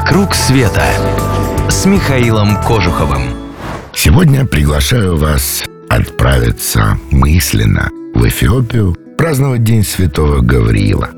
«Вокруг света» с Михаилом Кожуховым. Сегодня приглашаю вас отправиться мысленно в Эфиопию праздновать День Святого Гавриила.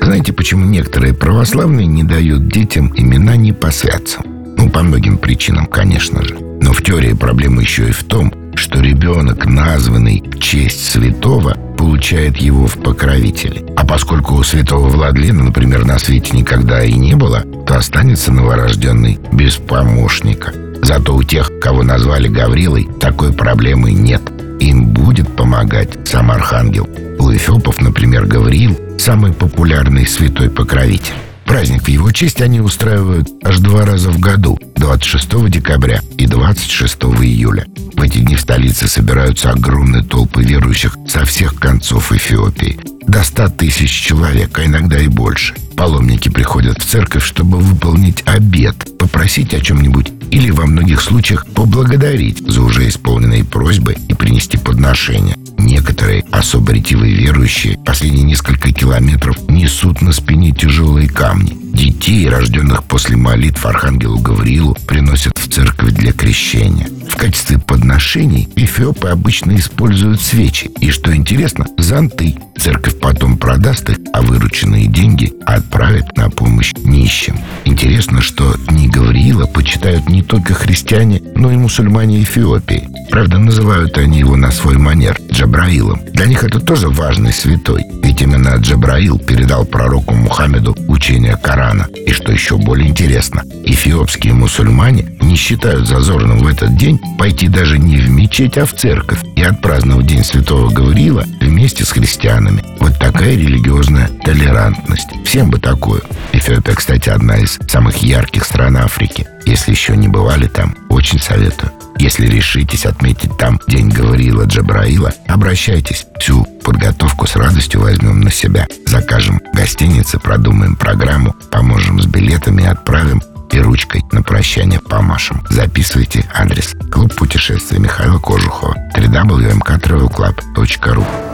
Знаете, почему некоторые православные не дают детям имена не по святцам? Ну, по многим причинам, конечно же. Но в теории проблема еще и в том, что ребенок, названный в честь святого, получает его в покровители. А поскольку у святого Владлена, например, на свете никогда и не было, то останется новорожденный без помощника. Зато у тех, кого назвали Гаврилой, такой проблемы нет. Им будет помогать сам Архангел. У эфиопов, например, Гавриил – самый популярный святой покровитель. Праздник в его честь они устраивают аж два раза в году – 26 декабря и 26 июля. В эти дни в столице собираются огромные толпы верующих со всех концов Эфиопии. До 100 тысяч человек, а иногда и больше. Паломники приходят в церковь, чтобы выполнить обед, попросить о чем-нибудь или во многих случаях поблагодарить за уже исполненные просьбы и принести подношения. Некоторые особо ретивые верующие последние несколько километров несут на спине тяжелые камни. Детей, рожденных после молитв Архангелу Гавриилу, приносят в церковь для крещения. Качестве подношений эфиопы обычно используют свечи. И, что интересно, зонты. Церковь потом продаст их, а вырученные деньги отправит на помощь нищим. Интересно, что почитают не только христиане, но и мусульмане Эфиопии. Правда, называют они его на свой манер – Джабраилом. Для них это тоже важный святой, ведь именно Джабраил передал пророку Мухаммеду учение Корана. И что еще более интересно, эфиопские мусульмане не считают зазорным в этот день пойти даже не в мечеть, а в церковь и отпраздновать День Святого Гавриила вместе с христианами. Такая религиозная толерантность. Всем бы такую. Эфиопия, кстати, одна из самых ярких стран Африки. Если еще не бывали там, очень советую. Если решитесь отметить там День Гавриила Джабраила, обращайтесь. Всю подготовку с радостью возьмем на себя. Закажем гостиницы, продумаем программу, поможем с билетами отправим и ручкой на прощание помашем. Записывайте адрес. Клуб путешествия Михаила Кожухова. www.mktravelclub.ru